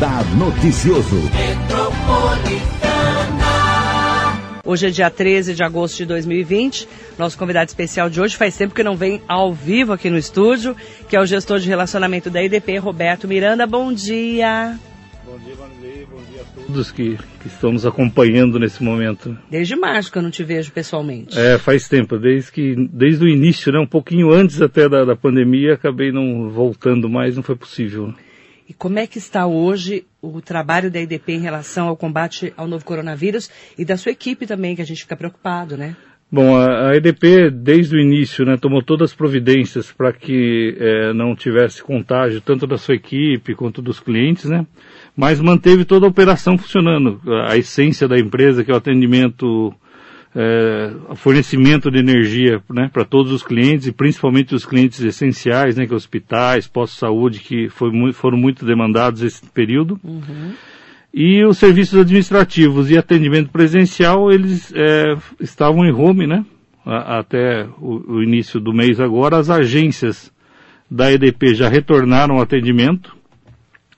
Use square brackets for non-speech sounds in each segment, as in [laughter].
Radar Noticioso. Hoje é dia 13 de agosto de 2020. Nosso convidado especial de hoje faz tempo que não vem ao vivo aqui no estúdio, que é o gestor de relacionamento da IDP, Roberto Miranda. Bom dia. Bom dia, Vanderlei. Bom dia a todos que, que estão nos acompanhando nesse momento. Desde março que eu não te vejo pessoalmente. É, faz tempo, desde que desde o início, né, um pouquinho antes até da, da pandemia, acabei não voltando mais, não foi possível. E como é que está hoje o trabalho da IDP em relação ao combate ao novo coronavírus e da sua equipe também, que a gente fica preocupado, né? Bom, a, EDP, desde o início, né, tomou todas as providências para que é, não tivesse contágio, tanto da sua equipe quanto dos clientes, né? Mas manteve toda a operação funcionando. A, a essência da empresa, que é o atendimento é, fornecimento de energia né, para todos os clientes e principalmente os clientes essenciais, né, que hospitais, postos de saúde, que foi foram muito demandados esse período. Uhum. E os serviços administrativos e atendimento presencial, eles é, estavam em home, né? A, até o, o, início do mês agora, as agências da EDP já retornaram ao atendimento.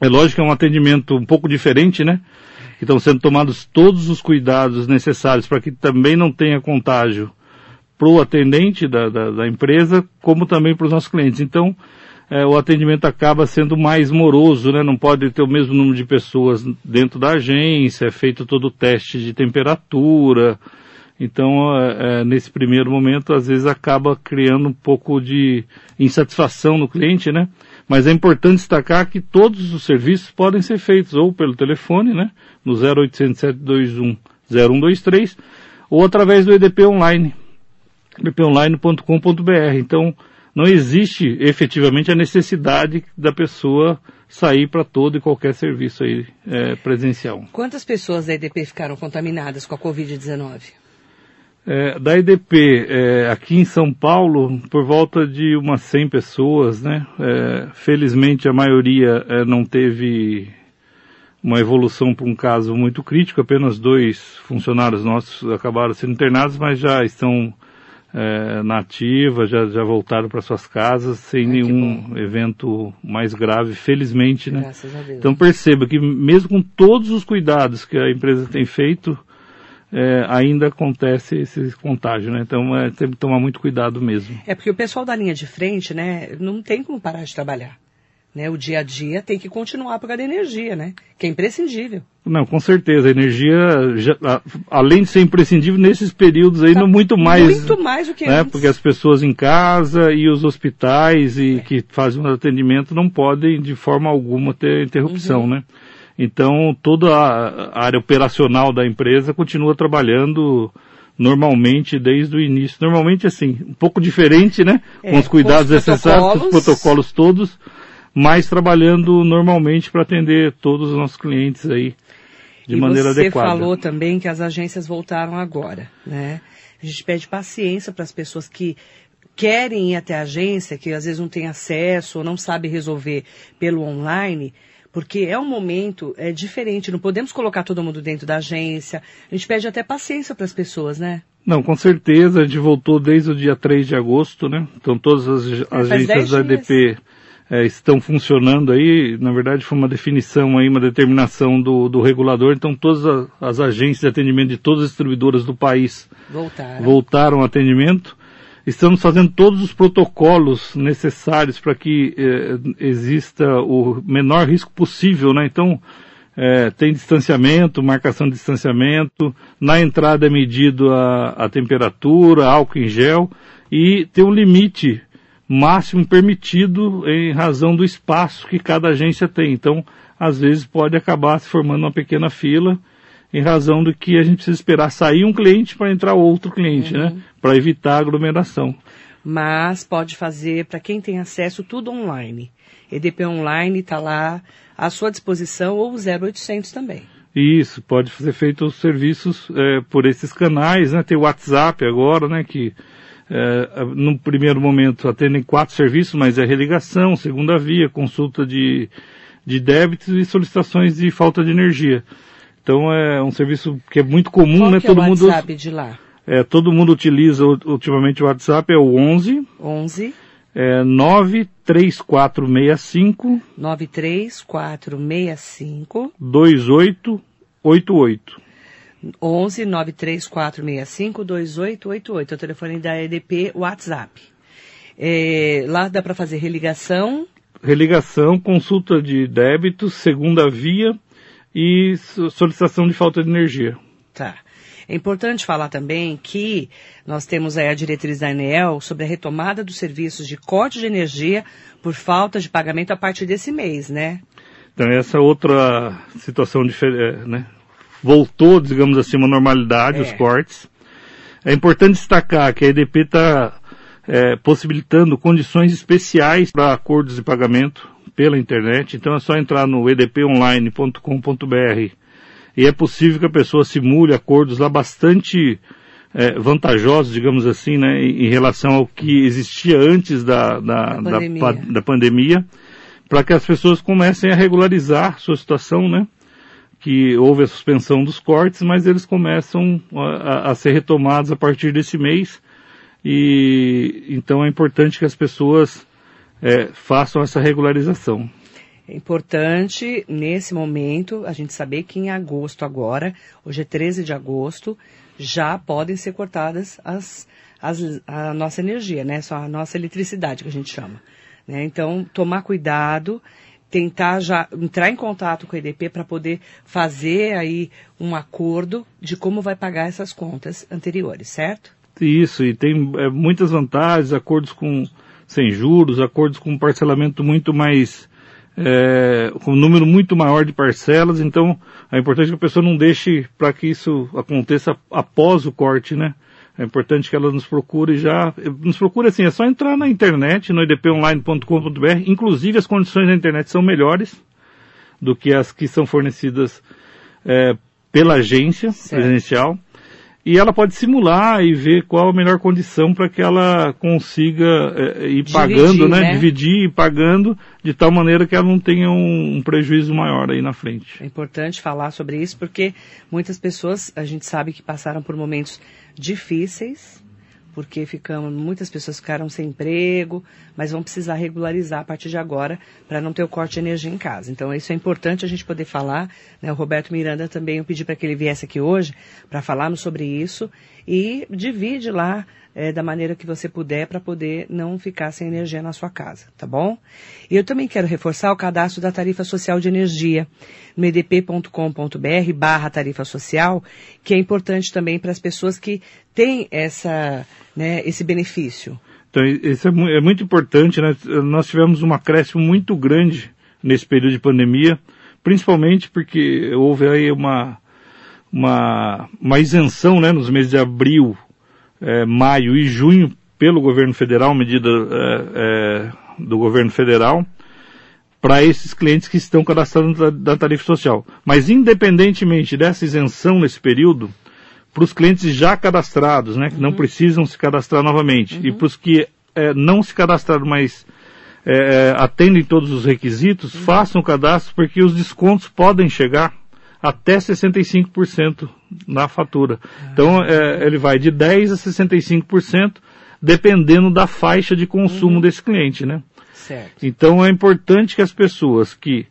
É lógico que é um atendimento um pouco diferente, né? Que estão sendo tomados todos os cuidados necessários para que também não tenha contágio para o atendente da, da, da, empresa, como também para os nossos clientes. Então, é, o atendimento acaba sendo mais moroso, né? não pode ter o mesmo número de pessoas dentro da agência, é feito todo o teste de temperatura. Então, é, é, nesse primeiro momento, às vezes acaba criando um pouco de insatisfação no cliente, né? Mas é importante destacar que todos os serviços podem ser feitos ou pelo telefone, né, no 0800 721 0123, ou através do EDP Online, edponline.com.br. Então, não existe efetivamente a necessidade da pessoa sair para todo e qualquer serviço aí é, presencial. Quantas pessoas da EDP ficaram contaminadas com a Covid-19? É, da EDP, é, aqui em São Paulo, por volta de umas 100 pessoas, né? É, felizmente a maioria é, não teve uma evolução para um caso muito crítico, apenas dois funcionários nossos acabaram sendo internados, mas já estão é, na ativa, já, já voltaram para suas casas sem nenhum evento mais grave, felizmente, né? Graças a Deus. Então perceba que mesmo com todos os cuidados que a empresa tem feito, é, ainda acontece esse contágio, né? Então é, tem que tomar muito cuidado mesmo. É porque o pessoal da linha de frente, né, não tem como parar de trabalhar. Né? O dia a dia tem que continuar por causa da energia, né? Que é imprescindível. Não, com certeza. A energia, já, além de ser imprescindível, nesses períodos aí, tá, não muito mais. Muito mais do que né? antes. Porque as pessoas em casa e os hospitais e é. que fazem o atendimento não podem, de forma alguma, ter interrupção, uhum. né? Então, toda a área operacional da empresa continua trabalhando normalmente desde o início. Normalmente, assim, um pouco diferente, né? É, com os cuidados com os necessários, com os protocolos todos, mas trabalhando normalmente para atender todos os nossos clientes aí de e maneira adequada. Você falou também que as agências voltaram agora, né? A gente pede paciência para as pessoas que querem ir até a agência, que às vezes não têm acesso ou não sabem resolver pelo online, porque é um momento é, diferente, não podemos colocar todo mundo dentro da agência. A gente pede até paciência para as pessoas, né? Não, com certeza, a gente voltou desde o dia 3 de agosto, né? Então todas as é, agências da ADP é, estão funcionando aí, na verdade foi uma definição aí, uma determinação do, do regulador, então todas as, as agências de atendimento de todas as distribuidoras do país voltaram, voltaram ao atendimento. Estamos fazendo todos os protocolos necessários para que eh, exista o menor risco possível, né? Então, eh, tem distanciamento, marcação de distanciamento, na entrada é medido a, a temperatura, álcool em gel e tem um limite máximo permitido em razão do espaço que cada agência tem. Então, às vezes pode acabar se formando uma pequena fila em razão do que a gente precisa esperar sair um cliente para entrar outro cliente, né? uhum. né? Para evitar aglomeração. Mas pode fazer, para quem tem acesso, tudo online. EDP Online está lá à sua disposição ou o 0800 também. Isso, pode ser feito os serviços é, por esses canais, né? Tem o WhatsApp agora, né? Que é, no primeiro momento atendem quatro serviços, mas é religação, segunda via, consulta de, de débitos e solicitações de falta de energia. Então é um serviço que é muito comum, Qual né? Que é todo o WhatsApp mundo, de lá? É, todo mundo utiliza ultimamente o WhatsApp, é o 11 11 É 93465 93465 2888. 11 93465 2888. É o telefone da EDP WhatsApp. É, lá dá para fazer religação. Religação, consulta de débitos, segunda via e solicitação de falta de energia. Tá. É importante falar também que nós temos aí a diretriz da ANEEL sobre a retomada dos serviços de corte de energia por falta de pagamento a partir desse mês, né? Então, essa outra situação diferente, né? Voltou, digamos assim, uma normalidade, é. os cortes. É importante destacar que a EDP está é, possibilitando condições especiais para acordos de pagamento pela internet. Então é só entrar no edponline.com.br e é possível que a pessoa simule acordos lá bastante é, vantajosos, digamos assim, né, em, relação ao que existia antes da, da, da pandemia, da, da pandemia para que as pessoas comecem a regularizar sua situação, né? Que houve a suspensão dos cortes, mas eles começam a, a ser retomados a partir desse mês. E então é importante que as pessoas é, façam essa regularização. É importante, nesse momento, a gente saber que em agosto agora, hoje é 13 de agosto, já podem ser cortadas as, as, a nossa energia, né? Só a nossa eletricidade, que a gente chama. Né? Então, tomar cuidado, tentar já entrar em contato com a EDP para poder fazer aí um acordo de como vai pagar essas contas anteriores, certo? Isso, e tem é, muitas vantagens, acordos com sem juros, acordos com parcelamento muito mais é, com um número muito maior de parcelas, então é importante que a pessoa não deixe para que isso aconteça após o corte, né? É importante que ela nos procure já, nos procure assim, é só entrar na internet, no idponline.com.br, inclusive as condições da internet são melhores do que as que são fornecidas é, pela agência certo. presencial e ela pode simular e ver qual a melhor condição para que ela consiga é, ir Dividir, pagando, né? né? Dividir e pagando de tal maneira que ela não tenha um, um, prejuízo maior aí na frente. É importante falar sobre isso porque muitas pessoas, a gente sabe que passaram por momentos difíceis, porque ficamos, muitas pessoas ficaram sem emprego, mas vão precisar regularizar a partir de agora para não ter o corte de energia em casa. Então isso é importante a gente poder falar. Né? O Roberto Miranda também eu pedi para que ele viesse aqui hoje para falarmos sobre isso e divide lá é, da maneira que você puder para poder não ficar sem energia na sua casa, tá bom? E eu também quero reforçar o cadastro da tarifa social de energia no edp.com.br barra tarifa social, que é importante também para as pessoas que têm essa, né, esse benefício. Então, isso é, é muito importante, né? Nós tivemos um acréscimo muito grande nesse período de pandemia, principalmente porque houve aí uma, uma, uma isenção, né, nos meses de abril, é, maio e junho pelo governo federal, medida é, é, do governo federal, para esses clientes que estão cadastrados da, tarifa social. Mas independentemente dessa isenção nesse período, para os clientes já cadastrados, né, que uhum. não precisam se cadastrar novamente, uhum. e para os que não se cadastraram, mas atendem todos os requisitos, uhum. façam o cadastro, porque os descontos podem chegar até 65% na fatura. Então, é, ele vai de 10% a 65%, dependendo da faixa de consumo uhum. desse cliente, né? Certo. Então, é importante que as pessoas que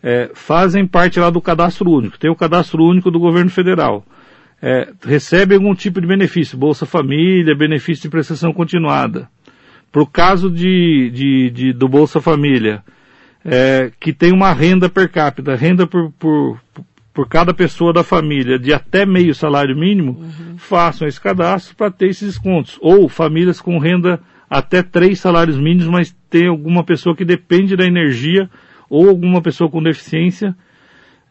é, fazem parte lá do cadastro único, tem o cadastro único do governo federal, é, recebem algum tipo de benefício, Bolsa Família, benefício de prestação continuada. Para o caso de, de, de, do Bolsa Família, é, que tem uma renda per capita, renda por, por, por cada pessoa da família de até meio salário mínimo, uhum. façam esse cadastro para ter esses descontos. Ou famílias com renda até três salários mínimos, mas tem alguma pessoa que depende da energia ou alguma pessoa com deficiência,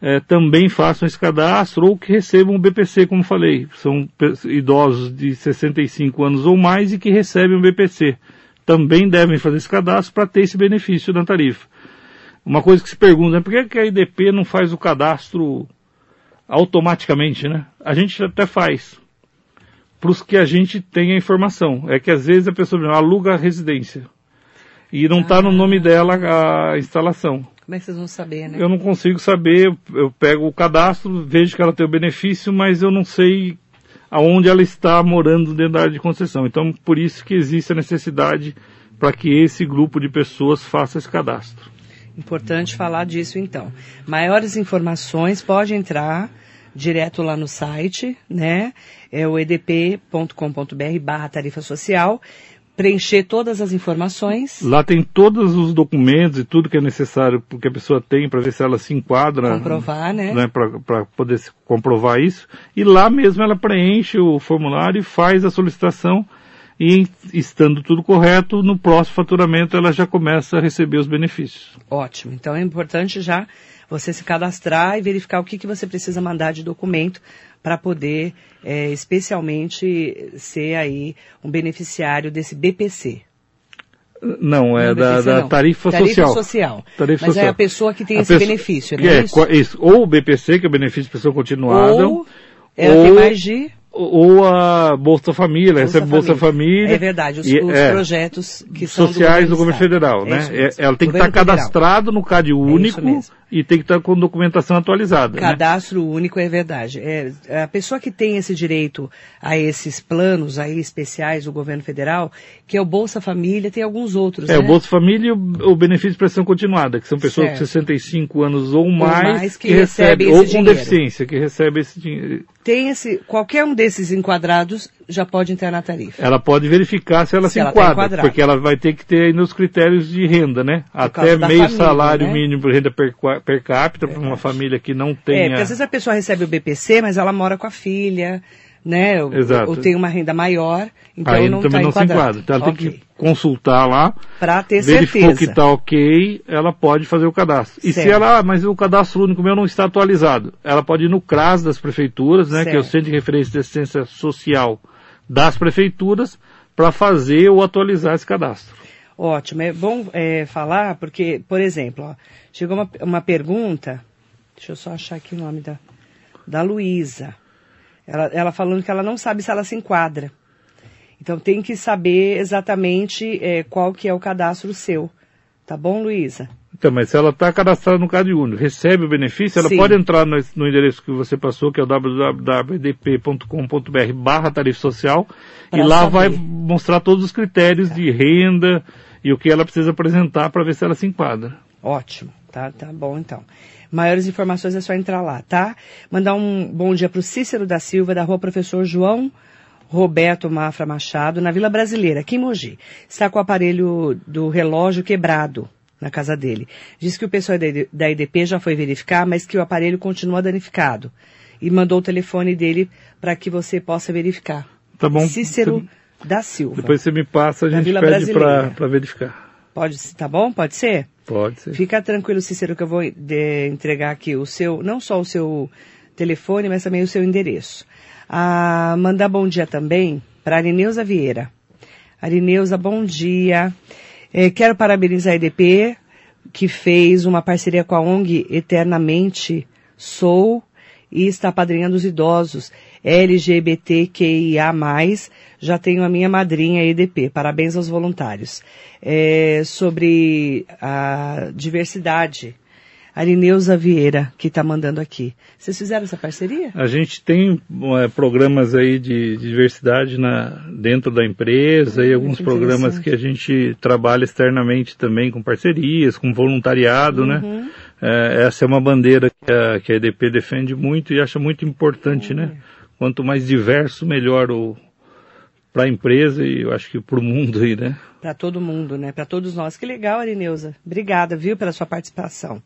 é, também façam esse cadastro ou que recebam o BPC, como falei. São idosos de 65 anos ou mais e que recebem o BPC. Também devem fazer esse cadastro para ter esse benefício da tarifa. Uma coisa que se pergunta, é por que a IDP não faz o cadastro automaticamente, né? A gente até faz. Para os que a gente tem a informação. É que às vezes a pessoa aluga a residência e não está ah. no nome dela a instalação. Como é que vocês vão saber, né? Eu não consigo saber, eu pego o cadastro, vejo que ela tem o benefício, mas eu não sei aonde ela está morando dentro da área de concessão. Então, por isso que existe a necessidade para que esse grupo de pessoas faça esse cadastro. Importante falar disso então. Maiores informações pode entrar direto lá no site, né? É o edp.com.br barra tarifa social preencher todas as informações. Lá tem todos os documentos e tudo que é necessário que a pessoa tem para ver se ela se enquadra. Comprovar, né? né para poder comprovar isso. E lá mesmo ela preenche o formulário e faz a solicitação. E estando tudo correto, no próximo faturamento ela já começa a receber os benefícios. Ótimo. Então é importante já você se cadastrar e verificar o que, que você precisa mandar de documento para poder, é, especialmente, ser aí um beneficiário desse BPC. Não, é não, da, da não. tarifa, tarifa social. social. Tarifa Mas social. é a pessoa que tem a esse pessoa, benefício, não é, é isso? isso? Ou o BPC, que é o benefício de pessoa continuada. Ou ela ou, tem mais de ou a Bolsa Família, Bolsa recebe Bolsa Família. É verdade, os, e, os é, projetos que são sociais do, do governo federal, é né? É, ela tem que estar cadastrado no CAD único e tem que estar com documentação atualizada. Né? Cadastro né? único é verdade. É, a pessoa que tem esse direito a esses planos aí especiais do governo federal, que é o Bolsa Família, tem alguns outros. É, né? o Bolsa Família e o, o benefício de prestação continuada, que são pessoas certo. com 65 anos ou mais, ou mais que, que recebem, ou com dinheiro. deficiência, que recebem esse dinheiro. Tem esse, qualquer um desses enquadrados já pode entrar na tarifa. Ela pode verificar se ela se, se ela tá enquadra, tá porque ela vai ter que ter aí nos critérios de renda, né? Por Até meio família, salário né? mínimo de renda per, per capita para uma família que não tem. É, porque às vezes a pessoa recebe o BPC, mas ela mora com a filha, né? Exato. Ou, tem uma renda maior, então aí não também tá não se enquadra. Então ela okay. tem que consultar lá, para ter verificou certeza. que está ok, ela pode fazer o cadastro. E certo. se ela, ah, mas o cadastro único meu não está atualizado, ela pode ir no CRAS das prefeituras, né, certo. que é o Centro de Referência de Assistência Social das prefeituras, para fazer ou atualizar esse cadastro. Ótimo, é bom é, falar, porque, por exemplo, ó, chegou uma, uma pergunta, deixa eu só achar aqui o nome da, da Luísa. Ela, ela falando que ela não sabe se ela se enquadra. Então tem que saber exatamente é, qual que é o cadastro seu. Tá bom, Luísa? Então, mas se ela está cadastrada no Cade Único, recebe o benefício, ela Sim. pode entrar no, no, endereço que você passou, que é o www.edp.com.br barra tarifa social, pra e lá saber. vai mostrar todos os critérios tá. de renda e o que ela precisa apresentar para ver se ela se enquadra. Ótimo, tá, tá bom então. Maiores informações é só entrar lá, tá? Mandar um bom dia para o Cícero da Silva, da rua Professor João Roberto Mafra Machado, na Vila Brasileira, aqui em Mogi. Está com o aparelho do relógio quebrado na casa dele. Diz que o pessoal da IDP já foi verificar, mas que o aparelho continua danificado. E mandou o telefone dele para que você possa verificar. Tá bom. Cícero você... da Silva. Depois você me passa, a gente pede para verificar. Pode, tá bom? Pode ser? Pode ser. Fica tranquilo, Cícero, que eu vou de, entregar aqui o seu, não só o seu telefone, mas também o seu endereço. Ah, mandar bom dia também para Arineuza Vieira. Arineuza, bom dia. É, quero parabenizar a EDP, que fez uma parceria com a ONG Eternamente Sou e está padrinhando os idosos LGBTQIA+, já tenho a minha madrinha EDP, parabéns aos voluntários. É, sobre a diversidade, Arineuza Vieira, que está mandando aqui. Vocês fizeram essa parceria? A gente tem é, programas aí de, de diversidade na, dentro da empresa e alguns programas que a gente trabalha externamente também com parcerias, com voluntariado, né? uhum. né? É, essa é uma bandeira que a, que a EDP defende muito e acha muito importante, né? Quanto mais diverso, melhor o, para a empresa e eu acho que para o mundo aí, né? Para todo mundo, né? Para todos nós. Que legal, Arineuza. Obrigada, viu, pela sua participação.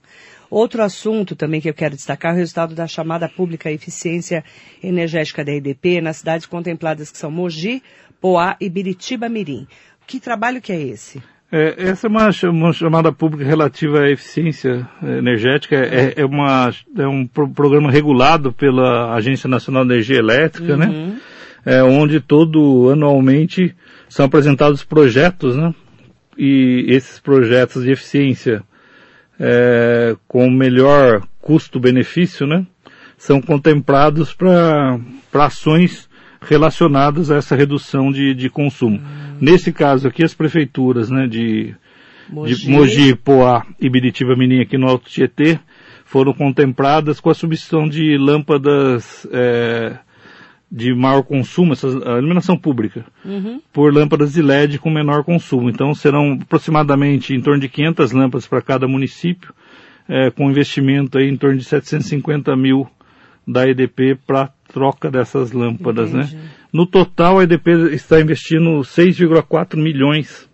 Outro assunto também que eu quero destacar é o resultado da chamada pública Eficiência Energética da EDP nas cidades contempladas que são Mogi, Poá e Biritiba Mirim. Que trabalho que é esse? É, essa é uma, chamada pública relativa à eficiência energética. É, é, uma, é um pro, programa regulado pela Agência Nacional de Energia Elétrica, né? uhum. né? É, onde todo anualmente são apresentados projetos, né? E esses projetos de eficiência é, com melhor custo-benefício, né? São contemplados para ações relacionadas a essa redução de, de consumo. Hum. Nesse caso aqui, as prefeituras né, de, Mogi. de Mogi, Poá e Biritiba Mirim aqui no Alto Tietê foram contempladas com a substituição de lâmpadas é, de maior consumo, essa, a iluminação pública, Uhum. por lâmpadas de LED com menor consumo. Então serão aproximadamente em torno de 500 lâmpadas para cada município, é, com investimento aí em torno de 750 mil da EDP para troca dessas lâmpadas, Entendi. né? No total, a EDP está investindo 6,4 milhões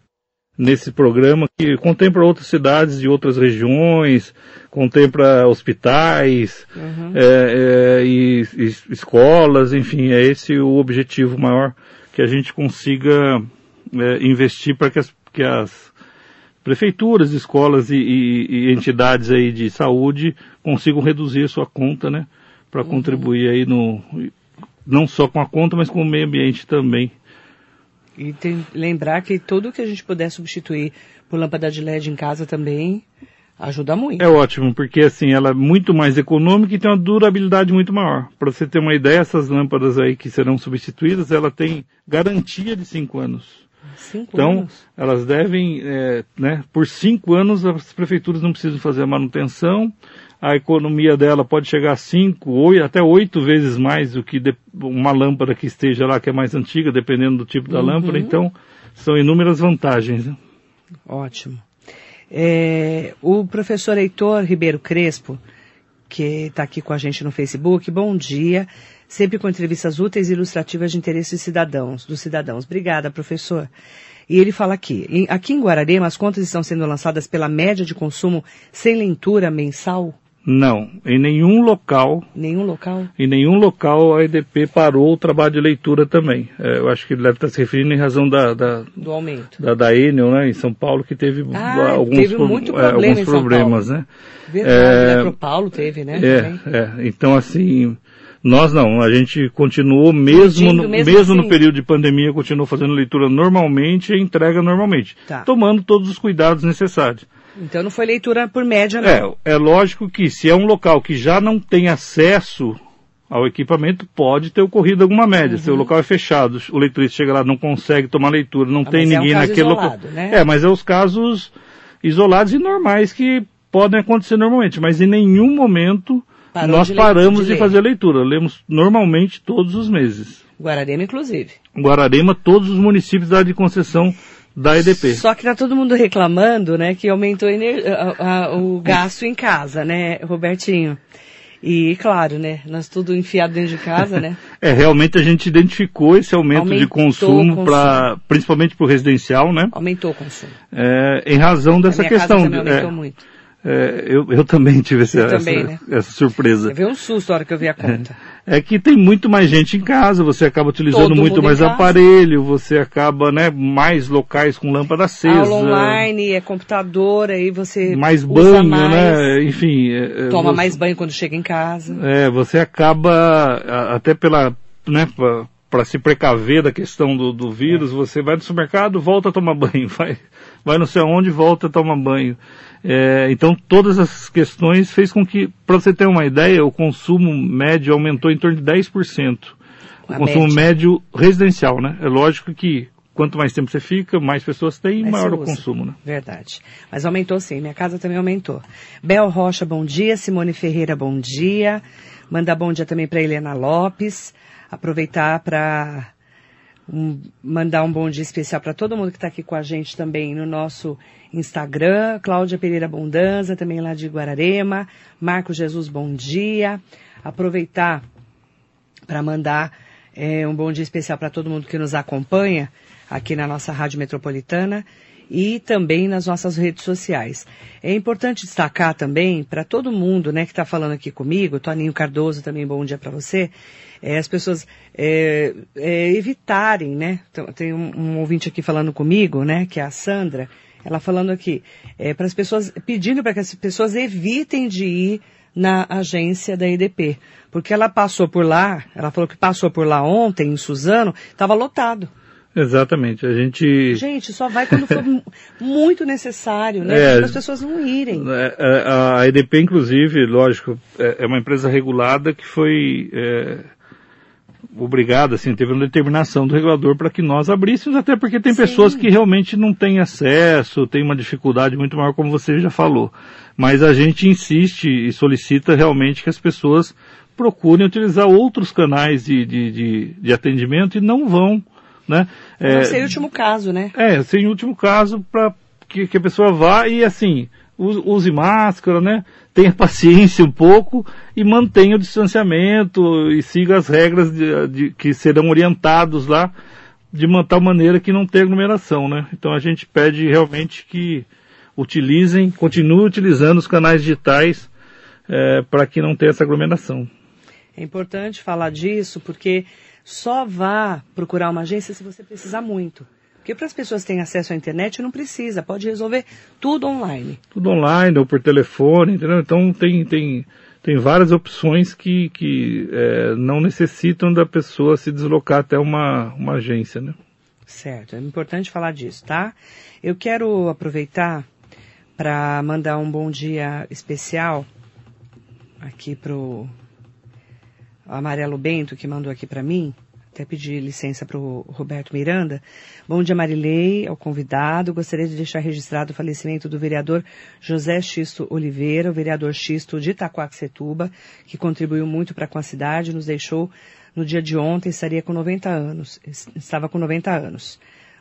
nesse programa que contempla outras cidades de outras regiões, contempla hospitais Uhum. é, é, e, e escolas, enfim, é esse o objetivo maior que a gente consiga é, investir para que as, que as prefeituras, escolas e, e- e entidades aí de saúde consigam reduzir sua conta, né, para contribuir aí no não só com a conta, mas com o meio ambiente também. E tem, lembrar que tudo que a gente puder substituir por lâmpada de LED em casa também ajuda muito. É ótimo, porque assim, ela é muito mais econômica e tem uma durabilidade muito maior. Para você ter uma ideia, essas lâmpadas aí que serão substituídas, ela tem garantia de cinco anos. Cinco Então, anos. elas devem, é, né, por cinco anos as prefeituras não precisam fazer a manutenção, a economia dela pode chegar a cinco, oito, até oito vezes mais do que de- uma lâmpada que esteja lá, que é mais antiga, dependendo do tipo da Uhum. lâmpada. Então, são inúmeras vantagens. né? Ótimo. É, o professor Heitor Ribeiro Crespo, que está aqui com a gente no Facebook, bom dia. Sempre com entrevistas úteis e ilustrativas de interesse de cidadãos, dos cidadãos. Obrigada, professor. E ele fala aqui, aqui em Guararema as contas estão sendo lançadas pela média de consumo sem leitura mensal? Não, em nenhum local Nenhum local? Em nenhum local a EDP parou o trabalho de leitura também. É, eu acho que ele deve estar se referindo em razão da, da, Do aumento. da, da Enel, né, em São Paulo, que teve Ah, alguns, teve pro- muito é, problema alguns problemas, né? Verdade, É, né? Pro Paulo teve, né? É, é, então assim, nós não, a gente continuou mesmo, mesmo mesmo assim? no período de pandemia, continuou fazendo leitura normalmente e entrega normalmente, Tá. tomando todos os cuidados necessários. Então não foi leitura por média, não. É, é lógico que se é um local que já não tem acesso ao equipamento, pode ter ocorrido alguma média. Se o local é fechado, o leiturista chega lá, não consegue tomar leitura, não Uhum. Ah, tem mas é um ninguém naquele isolado, local. né? É, mas é os casos isolados e normais que podem acontecer normalmente, mas em nenhum momento Parou nós de paramos de de, fazer leitura. Lemos normalmente todos os meses. Guararema, inclusive. Guararema, todos os municípios da área de concessão da EDP. Só que tá todo mundo reclamando, né, que aumentou a a- o gasto em casa, né, Robertinho? E claro, né, nós tudo enfiado dentro de casa, né? [laughs] É, realmente a gente identificou esse aumento Aumentou de consumo, pra, principalmente para o residencial, né? Aumentou o consumo. É, em razão dessa a minha questão. casa também aumentou é, muito. é, eu, eu também tive essa, também, essa, né? essa surpresa. Você viu um susto a hora que eu vi a conta. É que tem muito mais gente em casa, você acaba utilizando Todo muito mais aparelho, você acaba, né, mais locais com lâmpada acesa. Aula online, é computador, aí você Mais banho, mais, né? Enfim. é, é, Toma você- mais banho quando chega em casa. É, você acaba, até pela, né, para se precaver da questão do, do vírus, você vai no supermercado, volta a tomar [laughs] banho, vai, vai não sei aonde, volta a tomar banho. É, então, todas essas questões fez com que, para você ter uma ideia, o consumo médio aumentou em torno de 10%. O A consumo média. médio residencial, né? É lógico que quanto mais tempo você fica, mais pessoas têm, Mais maior o consumo, né? Verdade. Mas aumentou sim, minha casa também aumentou. Bel Rocha, bom dia. Simone Ferreira, bom dia. Mandar bom dia também para Helena Lopes. Aproveitar para mandar um bom dia especial para todo mundo que está aqui com a gente também no nosso Instagram. Cláudia Pereira Bondanza, também lá de Guararema. Marco Jesus, bom dia. Aproveitar para mandar é, um bom dia especial para todo mundo que nos acompanha aqui na nossa Rádio Metropolitana e também nas nossas redes sociais. É importante destacar também para todo mundo né, que está falando aqui comigo, Toninho Cardoso também, bom dia para você, é, as pessoas é, é, evitarem, né? Tem um, um ouvinte aqui falando comigo, né, que é a Sandra, ela falando aqui, é, para as pessoas, pedindo para que as pessoas evitem de ir na agência da EDP. Porque ela passou por lá, ela falou que passou por lá ontem, em Suzano, estava lotado. Exatamente. A gente. Gente, só vai quando for mu- [laughs] muito necessário, né? É. Para as pessoas não irem. É, é, A EDP, inclusive, lógico, é é uma empresa regulada que foi é, obrigada, assim, teve uma determinação do regulador para que nós abríssemos, até porque tem Sim. pessoas que realmente não têm acesso, tem uma dificuldade muito maior, como você já falou. Mas a gente insiste e solicita realmente que as pessoas procurem utilizar outros canais de, de, de, de atendimento e não vão, né? Não sei o último caso, né? É, sem último caso, para que, que a pessoa vá e assim, use, use máscara, né? Tenha [laughs] paciência um pouco e mantenha o distanciamento e siga as regras de, de, que serão orientados lá de uma tal maneira que não tenha aglomeração, né? Então a gente pede realmente que utilizem, continuem utilizando os canais digitais é, para que não tenha essa aglomeração. É importante falar disso porque só vá procurar uma agência se você precisar muito. Porque para as pessoas que têm acesso à internet não precisa, pode resolver tudo online. Tudo online ou por telefone, entendeu? Então tem, tem, tem várias opções que, que é, não necessitam da pessoa se deslocar até uma, uma agência, né? Certo, é importante falar disso, tá? Eu quero aproveitar para mandar um bom dia especial aqui pro Amarelo Bento, que mandou aqui para mim. Até pedir licença para o Roberto Miranda. Bom dia, Marilei, ao convidado. Gostaria de deixar registrado o falecimento do vereador José Xisto Oliveira, o vereador Xisto de Itaquaquecetuba, que contribuiu muito para com a cidade, nos deixou no dia de ontem, estaria com 90 anos, estava com 90 anos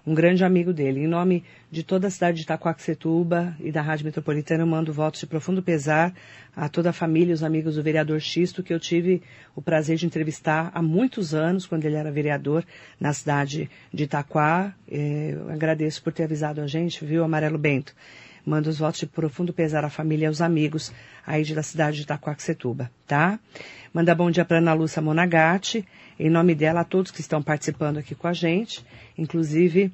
um grande amigo dele. Em nome de toda a cidade de Itacoaxetuba e da Rádio Metropolitana, eu mando votos de profundo pesar a toda a família e os amigos do vereador Xisto, que eu tive o prazer de entrevistar há muitos anos, quando ele era vereador na cidade de Itaquá. Eu agradeço por ter avisado a gente, viu, Amarelo Bento? Mando os votos de profundo pesar à família e aos amigos aí da cidade de Itacoaxetuba, tá? Manda bom dia para Ana Lúcia Monagatti, em nome dela a todos que estão participando aqui com a gente, inclusive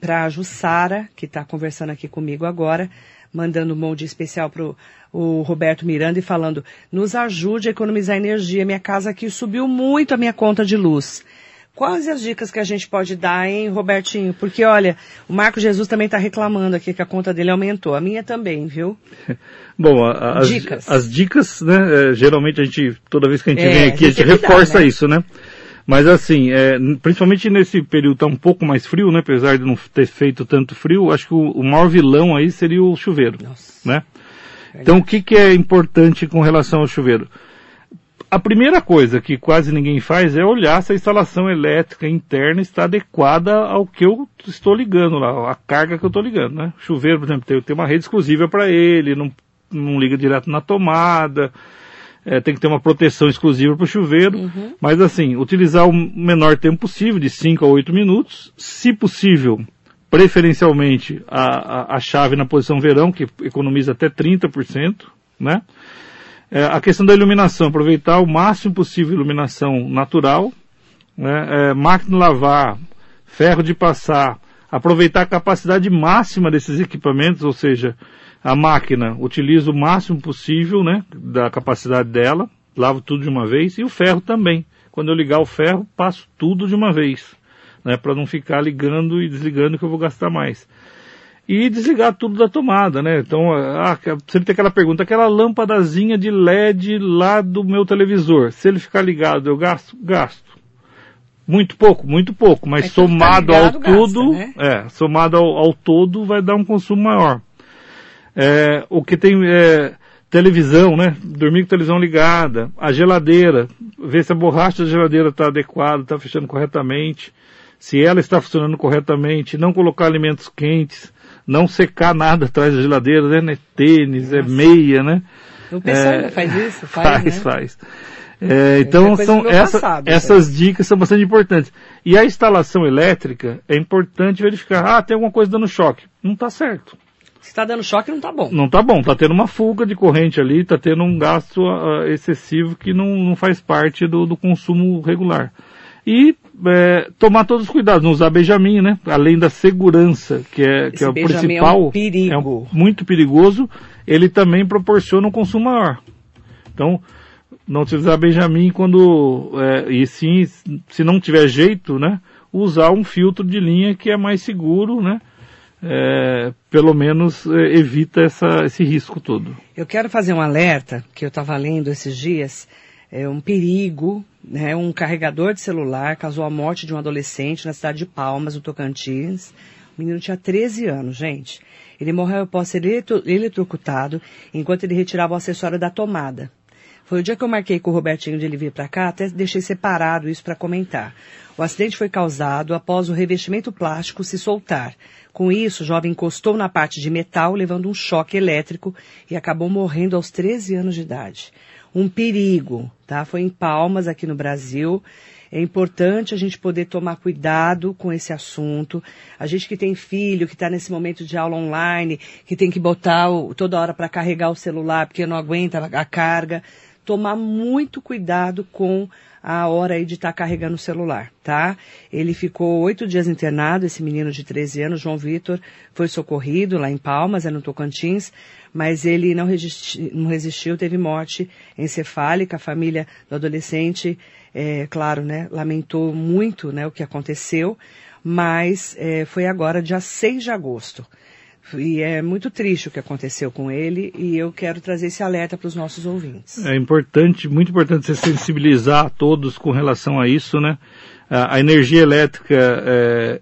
para a Jussara, que está conversando aqui comigo agora, mandando um bom dia especial para o Roberto Miranda e falando, nos ajude a economizar energia, minha casa aqui subiu muito a minha conta de luz. Quais as dicas que a gente pode dar, hein, Robertinho? Porque, olha, o Marco Jesus também está reclamando aqui que a conta dele aumentou. A minha também, viu? [laughs] Bom, a, as dicas, as dicas né, é, geralmente a gente, toda vez que a gente é, vem aqui, a gente reforça né? isso, né? Mas assim, é, principalmente nesse período tá um pouco mais frio, né? Apesar de não ter feito tanto frio, acho que o, o maior vilão aí seria o chuveiro, Nossa. né? Então o que, que é importante com relação ao chuveiro? A primeira coisa que quase ninguém faz é olhar se a instalação elétrica interna está adequada ao que eu estou ligando lá, a carga que eu estou ligando, né? Chuveiro, por exemplo, tem, tem uma rede exclusiva para ele, não, não liga direto na tomada, é, tem que ter uma proteção exclusiva para o chuveiro, uhum. mas assim, utilizar o menor tempo possível, de 5 a 8 minutos, se possível, preferencialmente a, a, a chave na posição verão, que economiza até 30%, né? É, a questão da iluminação, aproveitar o máximo possível iluminação natural, né? é, máquina de lavar, ferro de passar, aproveitar a capacidade máxima desses equipamentos, ou seja, a máquina utiliza o máximo possível né, da capacidade dela, lavo tudo de uma vez, e o ferro também. Quando eu ligar o ferro, passo tudo de uma vez, né, para não ficar ligando e desligando que eu vou gastar mais e desligar tudo da tomada, né? Então, ah, sempre tem aquela pergunta, aquela lâmpadazinha de LED lá do meu televisor, se ele ficar ligado, eu gasto? Gasto. Muito pouco, muito pouco, mas somado ligado, ao gasta, todo, né? é, somado ao, ao, todo vai dar um consumo maior. É, o que tem é, televisão, né? Dormir com televisão ligada, a geladeira, ver se a borracha da geladeira está adequada, está fechando corretamente, se ela está funcionando corretamente, não colocar alimentos quentes, não secar nada atrás da geladeira, né? É tênis, é Nossa. é meia, né? O pessoal é, faz isso? [laughs] Faz, faz. Né? faz. É, então são essa, passado, essas né? dicas são bastante importantes. E a instalação elétrica é importante verificar, ah, tem alguma coisa dando choque. Não está certo. Se está dando choque, não está bom. Não está bom, está tendo uma fuga de corrente ali, está tendo um gasto uh, excessivo que não, não faz parte do, do consumo regular. E é, tomar todos os cuidados, não usar Benjamin, né? Além da segurança, que é, que é o principal. É, um perigo. é um, muito perigoso, ele também proporciona um consumo maior. Então, não utilizar Benjamin quando, é, e sim, se não tiver jeito, né? Usar um filtro de linha que é mais seguro, né? É, pelo menos é, evita essa, esse risco todo. Eu quero fazer um alerta que eu estava lendo esses dias é um perigo, né? Um carregador de celular causou a morte de um adolescente na cidade de Palmas, no Tocantins. O menino tinha 13 anos, gente. Ele morreu após ser eletrocutado enquanto ele retirava o acessório da tomada. Foi o dia que eu marquei com o Robertinho de ele vir para cá, até deixei separado isso para comentar. O acidente foi causado após o revestimento plástico se soltar. Com isso, o jovem encostou na parte de metal, levando um choque elétrico e acabou morrendo aos 13 anos de idade. Um perigo, tá? Foi em Palmas, aqui no Brasil. É importante a gente poder tomar cuidado com esse assunto. A gente que tem filho, que está nesse momento de aula online, que tem que botar o, toda hora para carregar o celular porque não aguenta a carga, tomar muito cuidado com a hora aí de estar tá carregando o celular, tá? Ele ficou oito dias internado, esse menino de 13 anos, João Vitor, foi socorrido lá em Palmas, é no Tocantins, mas ele não, resisti, não resistiu, teve morte encefálica. A família do adolescente, é, claro, né, lamentou muito né, o que aconteceu, mas é, foi agora, dia 6 de agosto. E é muito triste o que aconteceu com ele e eu quero trazer esse alerta para os nossos ouvintes. É importante, muito importante você sensibilizar a todos com relação a isso, né? A, a energia elétrica é,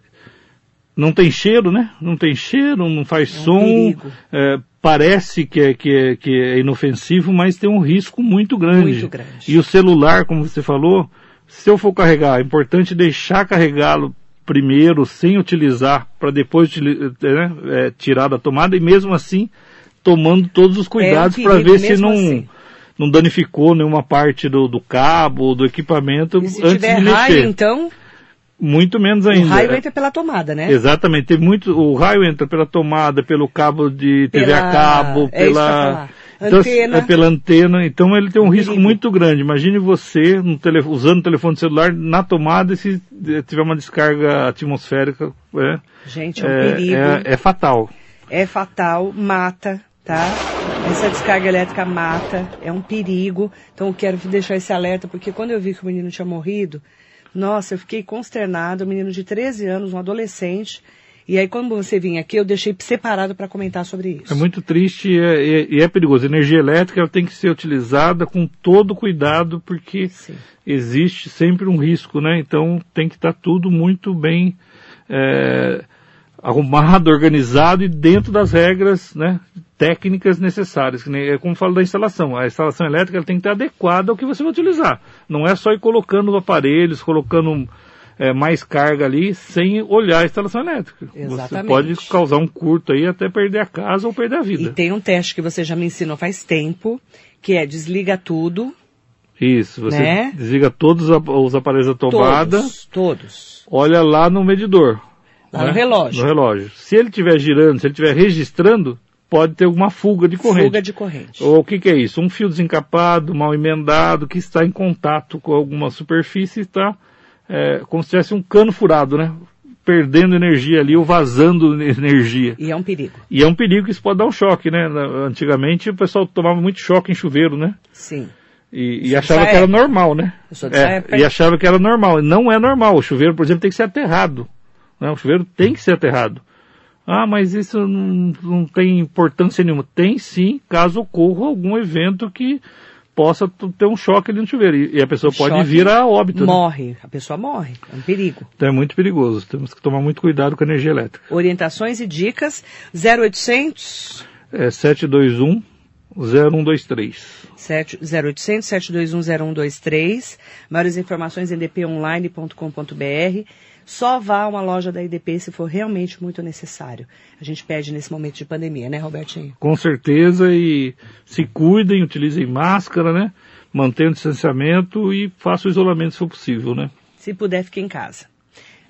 não tem cheiro, né? Não tem cheiro, não faz é um som. É, parece que é, que, é, que é inofensivo, mas tem um risco muito grande. Muito grande. E o celular, como você falou, se eu for carregar, é importante deixar carregá-lo primeiro sem utilizar para depois né, é, tirar da tomada e mesmo assim tomando todos os cuidados é para ver se não assim. não danificou nenhuma parte do, do cabo do equipamento e se antes tiver de mexer. raio então muito menos ainda. O raio entra pela tomada, né? Exatamente. Tem muito, o raio entra pela tomada, pelo cabo de TV pela... a cabo, é pela então, antena. É pela antena. Então ele tem um risco muito grande. Imagine você tele, usando o telefone celular na tomada e se tiver uma descarga atmosférica. É, Gente, é um é, perigo. É, é fatal. É fatal, mata, tá? Essa descarga elétrica mata, é um perigo. Então eu quero deixar esse alerta, porque quando eu vi que o menino tinha morrido, nossa, eu fiquei consternado, um menino de 13 anos, um adolescente, e aí, quando você vinha aqui, eu deixei separado para comentar sobre isso. É muito triste e é, e é, perigoso. Energia elétrica ela tem que ser utilizada com todo cuidado, porque Sim. existe sempre um risco, né? Então tem que estar tá tudo muito bem é, arrumado, [laughs] organizado e dentro das regras né, técnicas necessárias. É como falo da instalação. A instalação elétrica tem que estar adequada ao que você vai utilizar. Não é só ir colocando aparelhos, colocando é, mais carga ali sem olhar a instalação elétrica. Exatamente. Você pode causar um curto aí até perder a casa ou perder a vida. E tem um teste que você já me ensinou faz tempo, que é desliga tudo. Isso, você né? desliga todos os aparelhos da tomada. Todos, todos. Olha lá no medidor. Lá né? no relógio. No relógio. Se ele estiver girando, se ele estiver registrando, pode ter alguma fuga de corrente. Fuga de corrente. Ou o que, que, é isso? Um fio desencapado, mal emendado, que está em contato com alguma superfície e está é, como se tivesse um cano furado, né? Perdendo energia ali ou vazando energia. E é um perigo. E é um perigo que isso pode dar um choque, né? Antigamente o pessoal tomava muito choque em chuveiro, né? Sim. E, e achava que era normal, né? É, e achava que era normal. Não é normal. O chuveiro, por exemplo, tem que ser aterrado. Né? O chuveiro tem que ser aterrado. Ah, mas isso não, não tem importância nenhuma. Tem sim, caso ocorra algum evento que possa ter um choque ali no chuveiro. E, a pessoa pode vir a óbito. Né? Morre, né? a pessoa morre. É um perigo. Então é muito perigoso. Temos que tomar muito cuidado com a energia elétrica. Orientações e dicas 0800 é 721 0123. 0800 721 0123. Maiores informações em dponline.com.br. Só vá a uma loja da IDP se for realmente muito necessário. A gente pede nesse momento de pandemia, né, Robertinho? Com certeza e se cuidem, utilizem máscara, né? Mantenham o distanciamento e façam o isolamento se for possível, né? Se puder, fique em casa.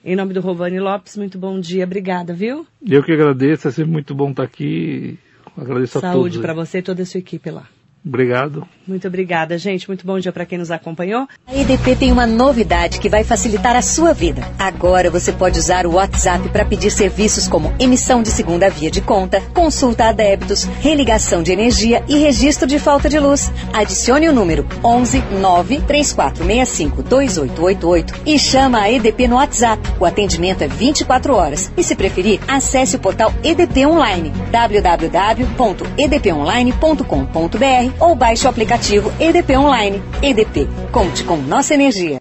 Em nome do Rovani Lopes, muito bom dia, obrigada, viu? Eu que agradeço, é sempre muito bom estar aqui. Agradeço Saúde a todos. Saúde para você e toda a sua equipe lá. Obrigado. Muito obrigada, gente. Muito bom dia para quem nos acompanhou. A EDP tem uma novidade que vai facilitar a sua vida. Agora você pode usar o WhatsApp para pedir serviços como emissão de segunda via de conta, consulta a débitos, religação de energia e registro de falta de luz. Adicione o número 11 9 3465 2888 e chama a EDP no WhatsApp. O atendimento é 24 horas. E se preferir, acesse o portal EDP Online www.edponline.com.br ou baixe o aplicativo EDP Online. EDP, conte com nossa energia.